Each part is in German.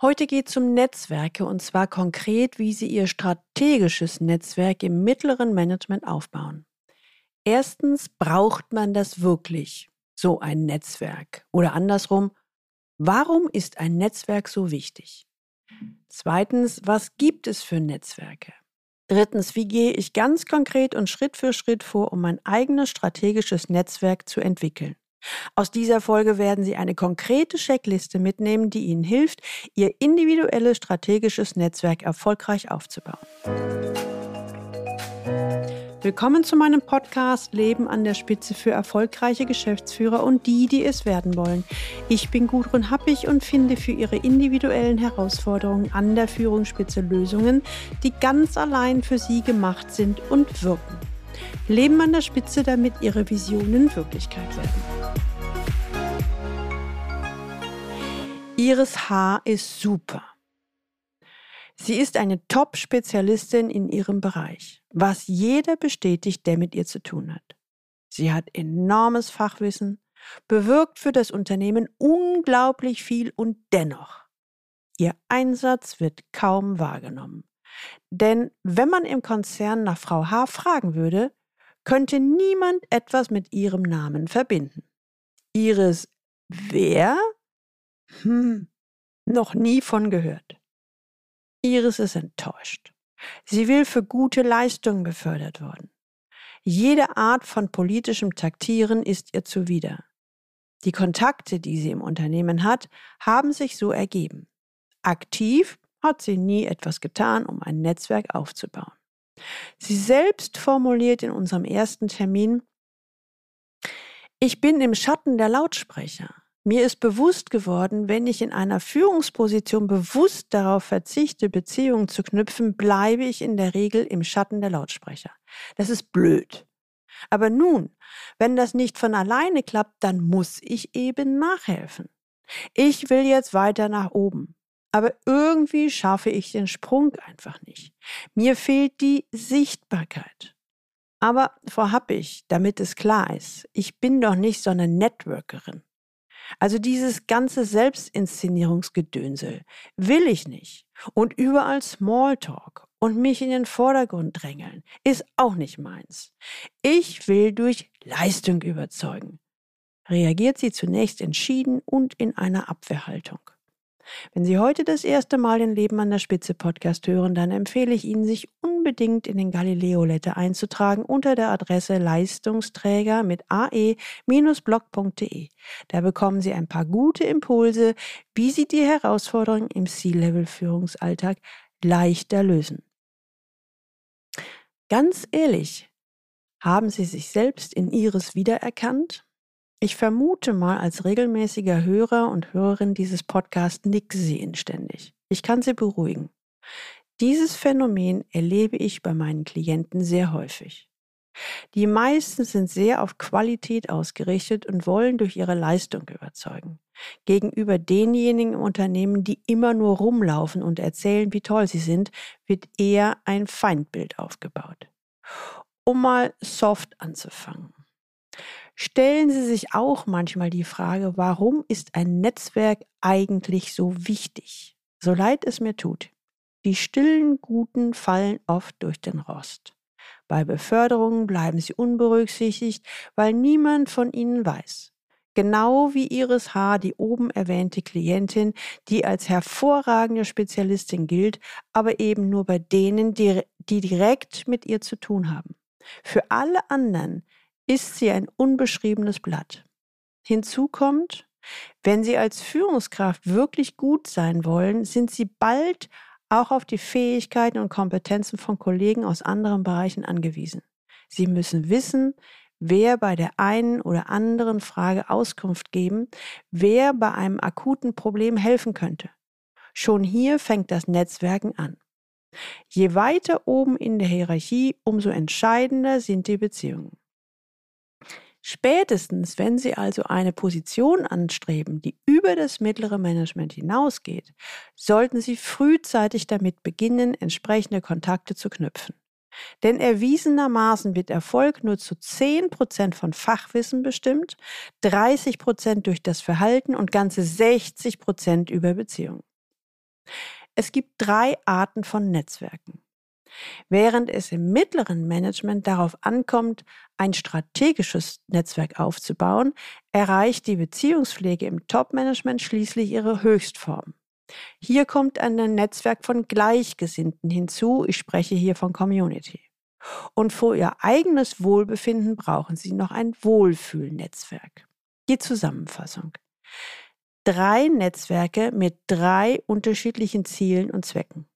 Heute geht es um Netzwerke und zwar konkret, wie Sie Ihr strategisches Netzwerk im mittleren Management aufbauen. Erstens, braucht man das wirklich, so ein Netzwerk? Oder andersrum, warum ist ein Netzwerk so wichtig? Zweitens, was gibt es für Netzwerke? Drittens, wie gehe ich ganz konkret und Schritt für Schritt vor, um mein eigenes strategisches Netzwerk zu entwickeln? Aus dieser Folge werden Sie eine konkrete Checkliste mitnehmen, die Ihnen hilft, Ihr individuelles strategisches Netzwerk erfolgreich aufzubauen. Willkommen zu meinem Podcast Leben an der Spitze für erfolgreiche Geschäftsführer und die, die es werden wollen. Ich bin Gudrun Happig und finde für Ihre individuellen Herausforderungen an der Führungsspitze Lösungen, die ganz allein für Sie gemacht sind und wirken. Leben an der Spitze, damit Ihre Visionen Wirklichkeit werden. Iris Haar ist super. Sie ist eine Top-Spezialistin in ihrem Bereich, was jeder bestätigt, der mit ihr zu tun hat. Sie hat enormes Fachwissen, bewirkt für das Unternehmen unglaublich viel und dennoch, ihr Einsatz wird kaum wahrgenommen. Denn wenn man im Konzern nach Frau H. fragen würde, könnte niemand etwas mit ihrem Namen verbinden. Iris wer hm, noch nie von gehört. Iris ist enttäuscht. Sie will für gute Leistungen befördert worden. Jede Art von politischem Taktieren ist ihr zuwider. Die Kontakte, die sie im Unternehmen hat, haben sich so ergeben. Aktiv hat sie nie etwas getan, um ein Netzwerk aufzubauen. Sie selbst formuliert in unserem ersten Termin, ich bin im Schatten der Lautsprecher. Mir ist bewusst geworden, wenn ich in einer Führungsposition bewusst darauf verzichte, Beziehungen zu knüpfen, bleibe ich in der Regel im Schatten der Lautsprecher. Das ist blöd. Aber nun, wenn das nicht von alleine klappt, dann muss ich eben nachhelfen. Ich will jetzt weiter nach oben. Aber irgendwie schaffe ich den Sprung einfach nicht. Mir fehlt die Sichtbarkeit. Aber Frau Happig, damit es klar ist, ich bin doch nicht so eine Networkerin. Also dieses ganze Selbstinszenierungsgedönsel will ich nicht. Und überall Smalltalk und mich in den Vordergrund drängeln ist auch nicht meins. Ich will durch Leistung überzeugen. Reagiert sie zunächst entschieden und in einer Abwehrhaltung. Wenn Sie heute das erste Mal den Leben an der Spitze Podcast hören, dann empfehle ich Ihnen, sich unbedingt in den Galileo Letter einzutragen unter der Adresse Leistungsträger mit ae-blog.de. Da bekommen Sie ein paar gute Impulse, wie Sie die Herausforderungen im C-Level-Führungsalltag leichter lösen. Ganz ehrlich, haben Sie sich selbst in Ihres wiedererkannt? Ich vermute mal, als regelmäßiger Hörer und Hörerin dieses Podcasts nicken Sie inständig. Ich kann Sie beruhigen. Dieses Phänomen erlebe ich bei meinen Klienten sehr häufig. Die meisten sind sehr auf Qualität ausgerichtet und wollen durch ihre Leistung überzeugen. Gegenüber denjenigen im Unternehmen, die immer nur rumlaufen und erzählen, wie toll sie sind, wird eher ein Feindbild aufgebaut. Um mal soft anzufangen. Stellen Sie sich auch manchmal die Frage, warum ist ein Netzwerk eigentlich so wichtig? So leid es mir tut. Die stillen Guten fallen oft durch den Rost. Bei Beförderungen bleiben sie unberücksichtigt, weil niemand von ihnen weiß. Genau wie Iris H., die oben erwähnte Klientin, die als hervorragende Spezialistin gilt, aber eben nur bei denen, die, die direkt mit ihr zu tun haben. Für alle anderen ist sie ein unbeschriebenes Blatt. Hinzu kommt, wenn Sie als Führungskraft wirklich gut sein wollen, sind Sie bald auch auf die Fähigkeiten und Kompetenzen von Kollegen aus anderen Bereichen angewiesen. Sie müssen wissen, wer bei der einen oder anderen Frage Auskunft geben, wer bei einem akuten Problem helfen könnte. Schon hier fängt das Netzwerken an. Je weiter oben in der Hierarchie, umso entscheidender sind die Beziehungen. Spätestens, wenn Sie also eine Position anstreben, die über das mittlere Management hinausgeht, sollten Sie frühzeitig damit beginnen, entsprechende Kontakte zu knüpfen. Denn erwiesenermaßen wird Erfolg nur zu 10% von Fachwissen bestimmt, 30% durch das Verhalten und ganze 60% über Beziehungen. Es gibt drei Arten von Netzwerken. Während es im mittleren Management darauf ankommt, ein strategisches Netzwerk aufzubauen, erreicht die Beziehungspflege im Top-Management schließlich ihre Höchstform. Hier kommt ein Netzwerk von Gleichgesinnten hinzu, ich spreche hier von Community. Und für ihr eigenes Wohlbefinden brauchen sie noch ein Wohlfühlnetzwerk. Die Zusammenfassung. Drei Netzwerke mit drei unterschiedlichen Zielen und Zwecken.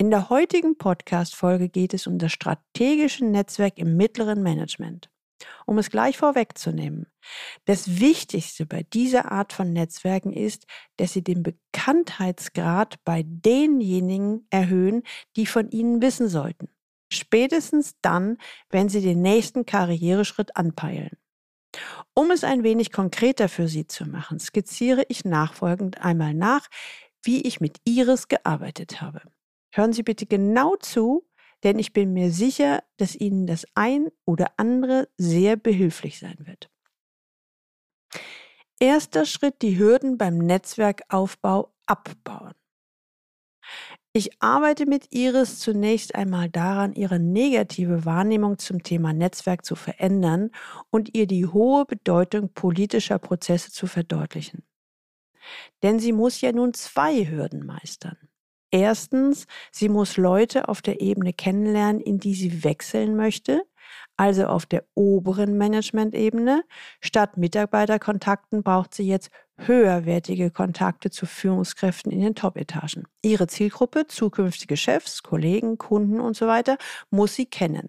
In der heutigen Podcast-Folge geht es um das strategische Netzwerk im mittleren Management. Um es gleich vorwegzunehmen. Das Wichtigste bei dieser Art von Netzwerken ist, dass sie den Bekanntheitsgrad bei denjenigen erhöhen, die von ihnen wissen sollten. Spätestens dann, wenn sie den nächsten Karriereschritt anpeilen. Um es ein wenig konkreter für Sie zu machen, skizziere ich nachfolgend einmal nach, wie ich mit Iris gearbeitet habe. Hören Sie bitte genau zu, denn ich bin mir sicher, dass Ihnen das ein oder andere sehr behilflich sein wird. Erster Schritt, die Hürden beim Netzwerkaufbau abbauen. Ich arbeite mit Iris zunächst einmal daran, ihre negative Wahrnehmung zum Thema Netzwerk zu verändern und ihr die hohe Bedeutung politischer Prozesse zu verdeutlichen. Denn sie muss ja nun zwei Hürden meistern. Erstens, sie muss Leute auf der Ebene kennenlernen, in die sie wechseln möchte, also auf der oberen Management-Ebene. Statt Mitarbeiterkontakten braucht sie jetzt höherwertige Kontakte zu Führungskräften in den Top-Etagen. Ihre Zielgruppe, zukünftige Chefs, Kollegen, Kunden und so weiter, muss sie kennen.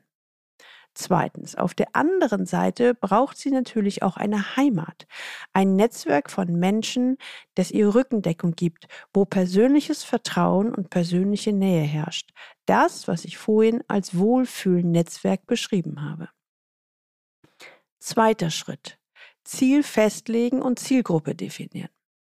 Zweitens, auf der anderen Seite braucht sie natürlich auch eine Heimat, ein Netzwerk von Menschen, das ihr Rückendeckung gibt, wo persönliches Vertrauen und persönliche Nähe herrscht. Das, was ich vorhin als Wohlfühlnetzwerk beschrieben habe. Zweiter Schritt. Ziel festlegen und Zielgruppe definieren.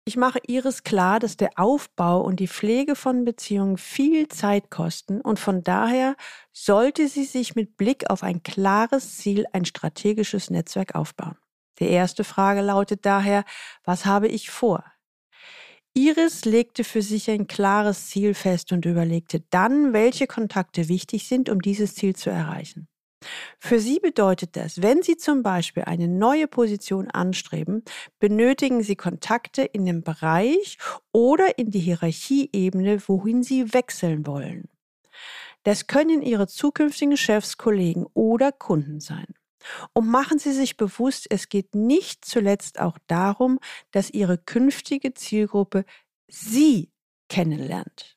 Ich mache Iris klar, dass der Aufbau und die Pflege von Beziehungen viel Zeit kosten und von daher sollte sie sich mit Blick auf ein klares Ziel ein strategisches Netzwerk aufbauen. Die erste Frage lautet daher, was habe ich vor? Iris legte für sich ein klares Ziel fest und überlegte dann, welche Kontakte wichtig sind, um dieses Ziel zu erreichen. Für Sie bedeutet das, wenn Sie zum Beispiel eine neue Position anstreben, benötigen Sie Kontakte in dem Bereich oder in die Hierarchieebene, wohin Sie wechseln wollen. Das können Ihre zukünftigen Chefs, Kollegen oder Kunden sein. Und machen Sie sich bewusst, es geht nicht zuletzt auch darum, dass Ihre künftige Zielgruppe Sie kennenlernt.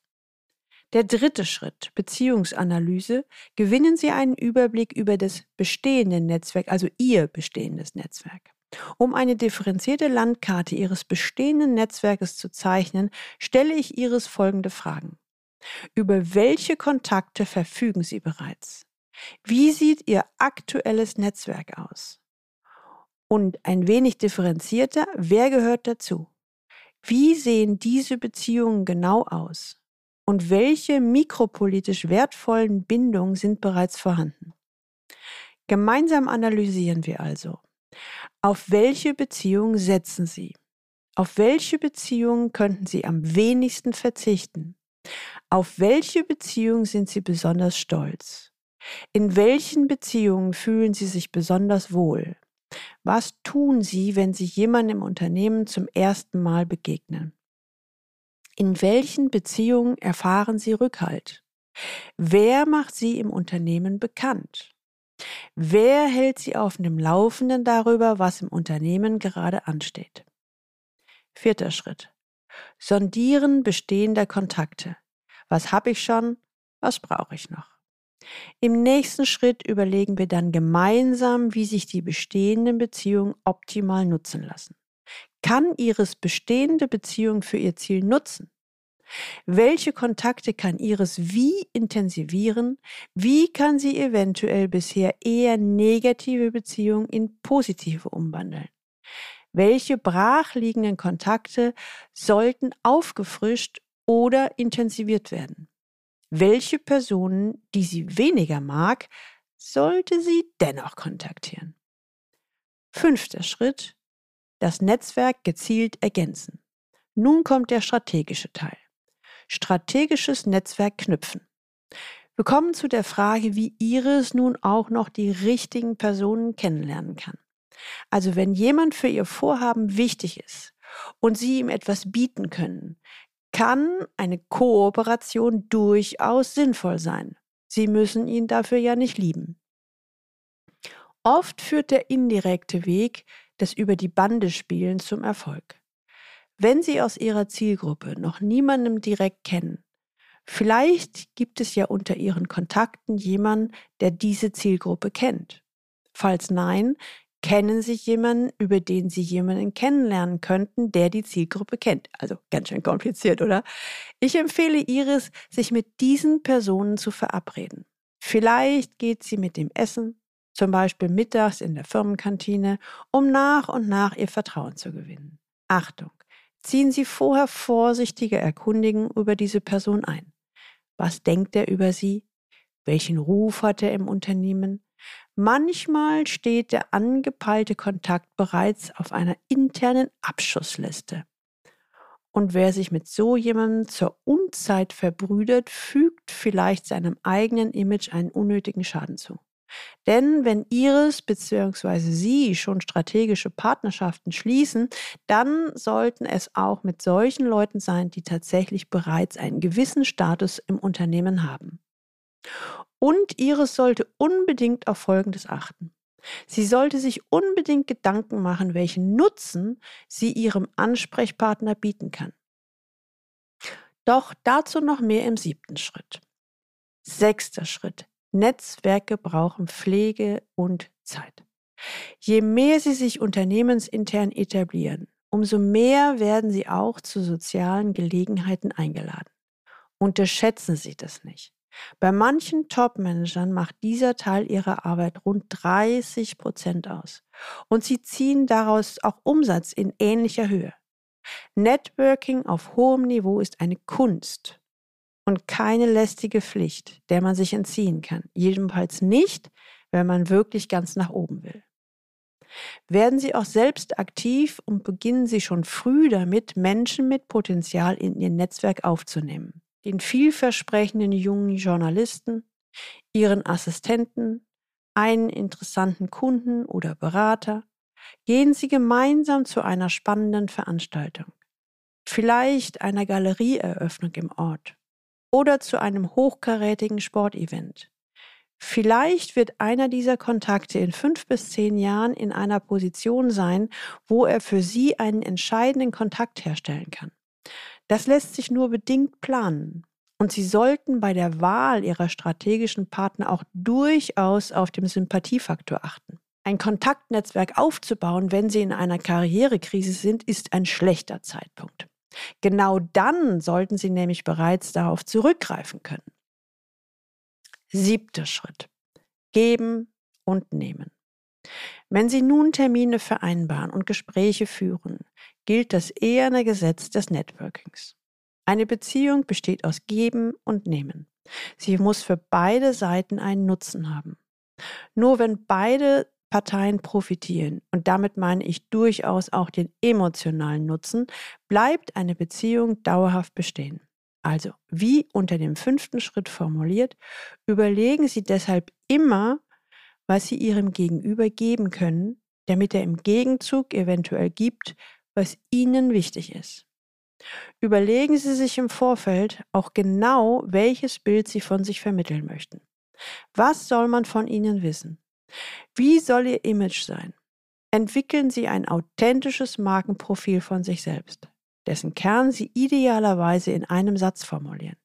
Der dritte Schritt, Beziehungsanalyse, gewinnen Sie einen Überblick über das bestehende Netzwerk, also Ihr bestehendes Netzwerk. Um eine differenzierte Landkarte Ihres bestehenden Netzwerkes zu zeichnen, stelle ich Iris folgende Fragen. Über welche Kontakte verfügen Sie bereits? Wie sieht Ihr aktuelles Netzwerk aus? Und ein wenig differenzierter, wer gehört dazu? Wie sehen diese Beziehungen genau aus? Und welche mikropolitisch wertvollen Bindungen sind bereits vorhanden. Gemeinsam analysieren wir also, auf welche Beziehungen setzen Sie? Auf welche Beziehungen könnten Sie am wenigsten verzichten? Auf welche Beziehungen sind Sie besonders stolz? In welchen Beziehungen fühlen Sie sich besonders wohl? Was tun Sie, wenn Sie jemandem im Unternehmen zum ersten Mal begegnen? In welchen Beziehungen erfahren Sie Rückhalt? Wer macht Sie im Unternehmen bekannt? Wer hält Sie auf dem Laufenden darüber, was im Unternehmen gerade ansteht? Vierter Schritt. Sondieren bestehender Kontakte. Was habe ich schon? Was brauche ich noch? Im nächsten Schritt überlegen wir dann gemeinsam, wie sich die bestehenden Beziehungen optimal nutzen lassen kann Ihres bestehende Beziehung für Ihr Ziel nutzen? Welche Kontakte kann Iris wie intensivieren? Wie kann sie eventuell bisher eher negative Beziehungen in positive umwandeln? Welche brachliegenden Kontakte sollten aufgefrischt oder intensiviert werden? Welche Personen, die sie weniger mag, sollte sie dennoch kontaktieren? Fünfter Schritt, das Netzwerk gezielt ergänzen. Nun kommt der strategische Teil. strategisches Netzwerk knüpfen. Wir kommen zu der Frage, wie Iris nun auch noch die richtigen Personen kennenlernen kann. Also wenn jemand für ihr Vorhaben wichtig ist und Sie ihm etwas bieten können, kann eine Kooperation durchaus sinnvoll sein. Sie müssen ihn dafür ja nicht lieben. Oft führt der indirekte Weg des über die Bande spielen zum Erfolg. Wenn Sie aus Ihrer Zielgruppe noch niemandem direkt kennen, vielleicht gibt es ja unter Ihren Kontakten jemanden, der diese Zielgruppe kennt. Falls nein, kennen Sie jemanden, über den Sie jemanden kennenlernen könnten, der die Zielgruppe kennt. Also ganz schön kompliziert, oder? Ich empfehle Iris, sich mit diesen Personen zu verabreden. Vielleicht geht sie mit dem Essen, zum Beispiel mittags in der Firmenkantine, um nach und nach ihr Vertrauen zu gewinnen. Achtung, ziehen Sie vorher vorsichtige Erkundigen über diese Person ein. Was denkt er über sie? Welchen Ruf hat er im Unternehmen? Manchmal steht der angepeilte Kontakt bereits auf einer internen Abschussliste. Und wer sich mit so jemandem zur Unzeit verbrüdert, fügt vielleicht seinem eigenen Image einen unnötigen Schaden zu. Denn wenn Iris bzw. Sie schon strategische Partnerschaften schließen, dann sollten es auch mit solchen Leuten sein, die tatsächlich bereits einen gewissen Status im Unternehmen haben. Und Iris sollte unbedingt auf Folgendes achten. Sie sollte sich unbedingt Gedanken machen, welchen Nutzen sie ihrem Ansprechpartner bieten kann. Doch dazu noch mehr im siebten Schritt. Sechster Schritt. Netzwerke brauchen Pflege und Zeit. Je mehr sie sich unternehmensintern etablieren, umso mehr werden sie auch zu sozialen Gelegenheiten eingeladen. Unterschätzen Sie das nicht. Bei manchen Top-Managern macht dieser Teil ihrer Arbeit rund 30 Prozent aus. Und sie ziehen daraus auch Umsatz in ähnlicher Höhe. Networking auf hohem Niveau ist eine Kunst und keine lästige Pflicht, der man sich entziehen kann. Jedenfalls nicht, wenn man wirklich ganz nach oben will. Werden Sie auch selbst aktiv und beginnen Sie schon früh damit, Menschen mit Potenzial in Ihr Netzwerk aufzunehmen den vielversprechenden jungen Journalisten, ihren Assistenten, einen interessanten Kunden oder Berater, gehen Sie gemeinsam zu einer spannenden Veranstaltung, vielleicht einer Galerieeröffnung im Ort oder zu einem hochkarätigen Sportevent. Vielleicht wird einer dieser Kontakte in fünf bis zehn Jahren in einer Position sein, wo er für Sie einen entscheidenden Kontakt herstellen kann. Das lässt sich nur bedingt planen. Und Sie sollten bei der Wahl Ihrer strategischen Partner auch durchaus auf den Sympathiefaktor achten. Ein Kontaktnetzwerk aufzubauen, wenn Sie in einer Karrierekrise sind, ist ein schlechter Zeitpunkt. Genau dann sollten Sie nämlich bereits darauf zurückgreifen können. Siebter Schritt. Geben und nehmen. Wenn Sie nun Termine vereinbaren und Gespräche führen, gilt das eherne Gesetz des Networkings. Eine Beziehung besteht aus Geben und Nehmen. Sie muss für beide Seiten einen Nutzen haben. Nur wenn beide Parteien profitieren, und damit meine ich durchaus auch den emotionalen Nutzen, bleibt eine Beziehung dauerhaft bestehen. Also, wie unter dem fünften Schritt formuliert, überlegen Sie deshalb immer, was Sie Ihrem Gegenüber geben können, damit er im Gegenzug eventuell gibt, was Ihnen wichtig ist. Überlegen Sie sich im Vorfeld auch genau, welches Bild Sie von sich vermitteln möchten. Was soll man von Ihnen wissen? Wie soll Ihr Image sein? Entwickeln Sie ein authentisches Markenprofil von sich selbst, dessen Kern Sie idealerweise in einem Satz formulieren.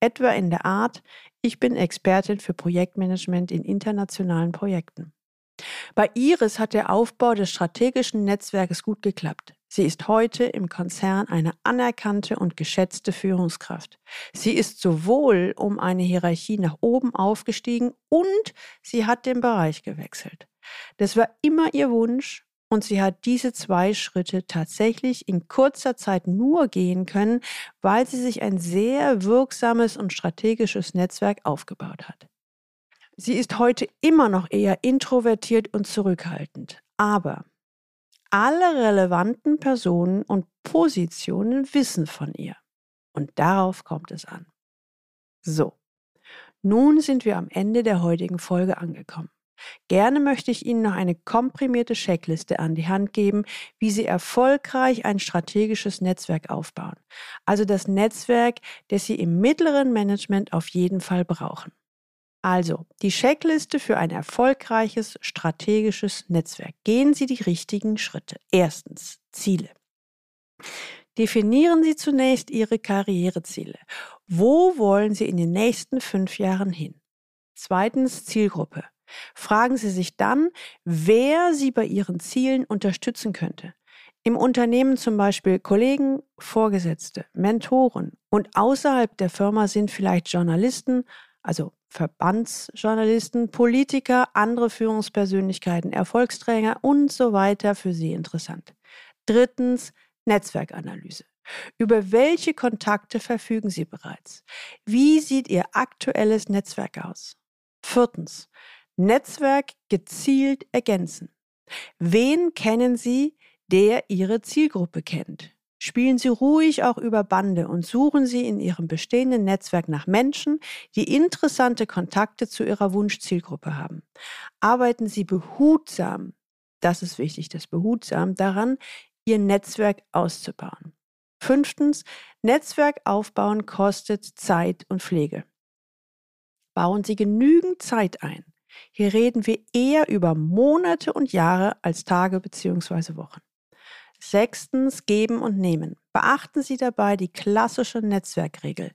Etwa in der Art, ich bin Expertin für Projektmanagement in internationalen Projekten. Bei Iris hat der Aufbau des strategischen Netzwerkes gut geklappt. Sie ist heute im Konzern eine anerkannte und geschätzte Führungskraft. Sie ist sowohl um eine Hierarchie nach oben aufgestiegen und sie hat den Bereich gewechselt. Das war immer ihr Wunsch und sie hat diese zwei Schritte tatsächlich in kurzer Zeit nur gehen können, weil sie sich ein sehr wirksames und strategisches Netzwerk aufgebaut hat. Sie ist heute immer noch eher introvertiert und zurückhaltend, aber alle relevanten Personen und Positionen wissen von ihr. Und darauf kommt es an. So, nun sind wir am Ende der heutigen Folge angekommen. Gerne möchte ich Ihnen noch eine komprimierte Checkliste an die Hand geben, wie Sie erfolgreich ein strategisches Netzwerk aufbauen. Also das Netzwerk, das Sie im mittleren Management auf jeden Fall brauchen. Also die Checkliste für ein erfolgreiches strategisches Netzwerk. Gehen Sie die richtigen Schritte. Erstens Ziele. Definieren Sie zunächst Ihre Karriereziele. Wo wollen Sie in den nächsten fünf Jahren hin? Zweitens Zielgruppe. Fragen Sie sich dann, wer Sie bei Ihren Zielen unterstützen könnte. Im Unternehmen zum Beispiel Kollegen, Vorgesetzte, Mentoren und außerhalb der Firma sind vielleicht Journalisten, also Verbandsjournalisten, Politiker, andere Führungspersönlichkeiten, Erfolgsträger und so weiter für Sie interessant. Drittens Netzwerkanalyse. Über welche Kontakte verfügen Sie bereits? Wie sieht Ihr aktuelles Netzwerk aus? Viertens, Netzwerk gezielt ergänzen. Wen kennen Sie, der Ihre Zielgruppe kennt? Spielen Sie ruhig auch über Bande und suchen Sie in Ihrem bestehenden Netzwerk nach Menschen, die interessante Kontakte zu Ihrer Wunschzielgruppe haben. Arbeiten Sie behutsam, das ist wichtig, das behutsam daran, Ihr Netzwerk auszubauen. Fünftens, Netzwerk aufbauen kostet Zeit und Pflege. Bauen Sie genügend Zeit ein. Hier reden wir eher über Monate und Jahre als Tage bzw. Wochen. Sechstens, geben und nehmen. Beachten Sie dabei die klassische Netzwerkregel.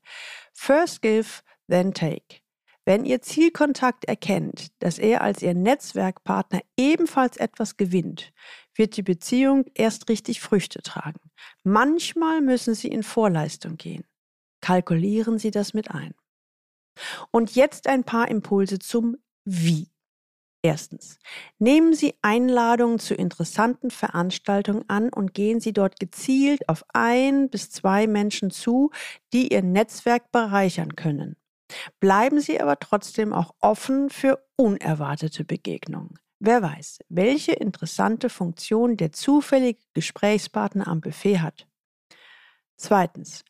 First give, then take. Wenn Ihr Zielkontakt erkennt, dass er als Ihr Netzwerkpartner ebenfalls etwas gewinnt, wird die Beziehung erst richtig Früchte tragen. Manchmal müssen Sie in Vorleistung gehen. Kalkulieren Sie das mit ein. Und jetzt ein paar Impulse zum Wie. Erstens. Nehmen Sie Einladungen zu interessanten Veranstaltungen an und gehen Sie dort gezielt auf ein bis zwei Menschen zu, die Ihr Netzwerk bereichern können. Bleiben Sie aber trotzdem auch offen für unerwartete Begegnungen. Wer weiß, welche interessante Funktion der zufällige Gesprächspartner am Buffet hat. Zweitens.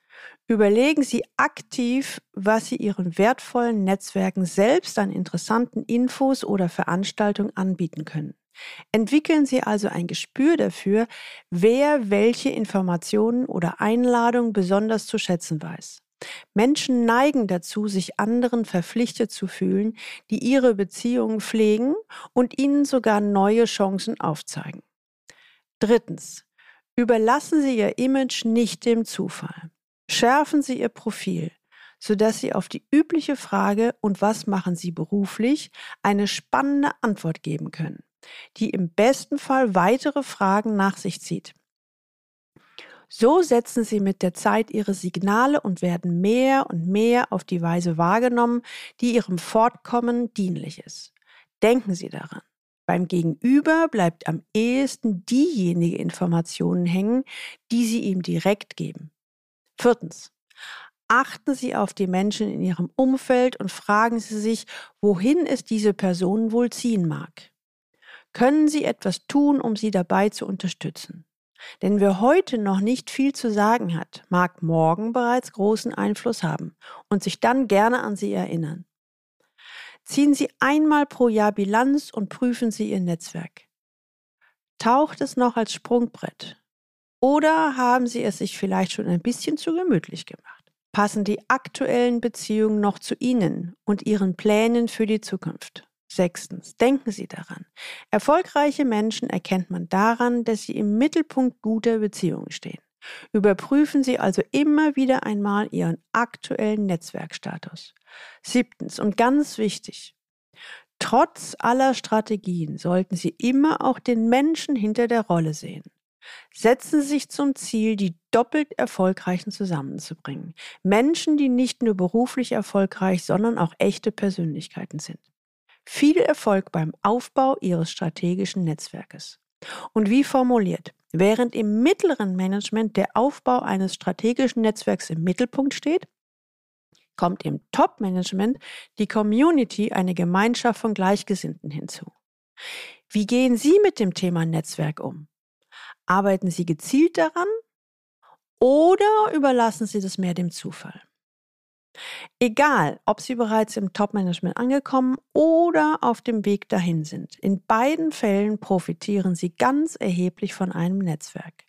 Überlegen Sie aktiv, was Sie Ihren wertvollen Netzwerken selbst an interessanten Infos oder Veranstaltungen anbieten können. Entwickeln Sie also ein Gespür dafür, wer welche Informationen oder Einladungen besonders zu schätzen weiß. Menschen neigen dazu, sich anderen verpflichtet zu fühlen, die ihre Beziehungen pflegen und ihnen sogar neue Chancen aufzeigen. Drittens. Überlassen Sie Ihr Image nicht dem Zufall. Schärfen Sie Ihr Profil, sodass Sie auf die übliche Frage und was machen Sie beruflich eine spannende Antwort geben können, die im besten Fall weitere Fragen nach sich zieht. So setzen Sie mit der Zeit Ihre Signale und werden mehr und mehr auf die Weise wahrgenommen, die Ihrem Fortkommen dienlich ist. Denken Sie daran. Beim Gegenüber bleibt am ehesten diejenige Informationen hängen, die Sie ihm direkt geben. Viertens. Achten Sie auf die Menschen in Ihrem Umfeld und fragen Sie sich, wohin es diese Person wohl ziehen mag. Können Sie etwas tun, um sie dabei zu unterstützen? Denn wer heute noch nicht viel zu sagen hat, mag morgen bereits großen Einfluss haben und sich dann gerne an Sie erinnern. Ziehen Sie einmal pro Jahr Bilanz und prüfen Sie Ihr Netzwerk. Taucht es noch als Sprungbrett? Oder haben Sie es sich vielleicht schon ein bisschen zu gemütlich gemacht? Passen die aktuellen Beziehungen noch zu Ihnen und Ihren Plänen für die Zukunft? Sechstens, denken Sie daran. Erfolgreiche Menschen erkennt man daran, dass sie im Mittelpunkt guter Beziehungen stehen. Überprüfen Sie also immer wieder einmal Ihren aktuellen Netzwerkstatus. Siebtens und ganz wichtig, trotz aller Strategien sollten Sie immer auch den Menschen hinter der Rolle sehen. Setzen Sie sich zum Ziel, die doppelt Erfolgreichen zusammenzubringen. Menschen, die nicht nur beruflich erfolgreich, sondern auch echte Persönlichkeiten sind. Viel Erfolg beim Aufbau Ihres strategischen Netzwerkes. Und wie formuliert, während im mittleren Management der Aufbau eines strategischen Netzwerks im Mittelpunkt steht, kommt im Top-Management die Community, eine Gemeinschaft von Gleichgesinnten hinzu. Wie gehen Sie mit dem Thema Netzwerk um? Arbeiten Sie gezielt daran Oder überlassen Sie das mehr dem Zufall? Egal, ob Sie bereits im Top-Management angekommen oder auf dem Weg dahin sind, in beiden Fällen profitieren Sie ganz erheblich von einem Netzwerk.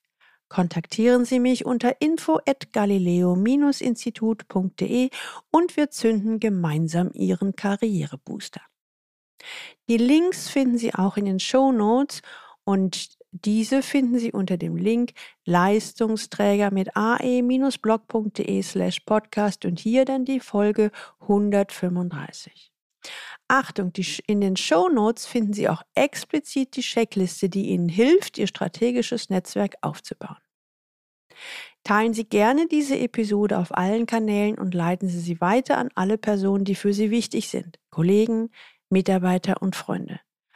Kontaktieren Sie mich unter info@galileo-institut.de und wir zünden gemeinsam Ihren Karrierebooster. Die Links finden Sie auch in den Show Notes und diese finden Sie unter dem Link Leistungsträger mit ae-blog.de slash podcast und hier dann die Folge 135. Achtung, die, in den Show Notes finden Sie auch explizit die Checkliste, die Ihnen hilft, Ihr strategisches Netzwerk aufzubauen. Teilen Sie gerne diese Episode auf allen Kanälen und leiten Sie sie weiter an alle Personen, die für Sie wichtig sind, Kollegen, Mitarbeiter und Freunde.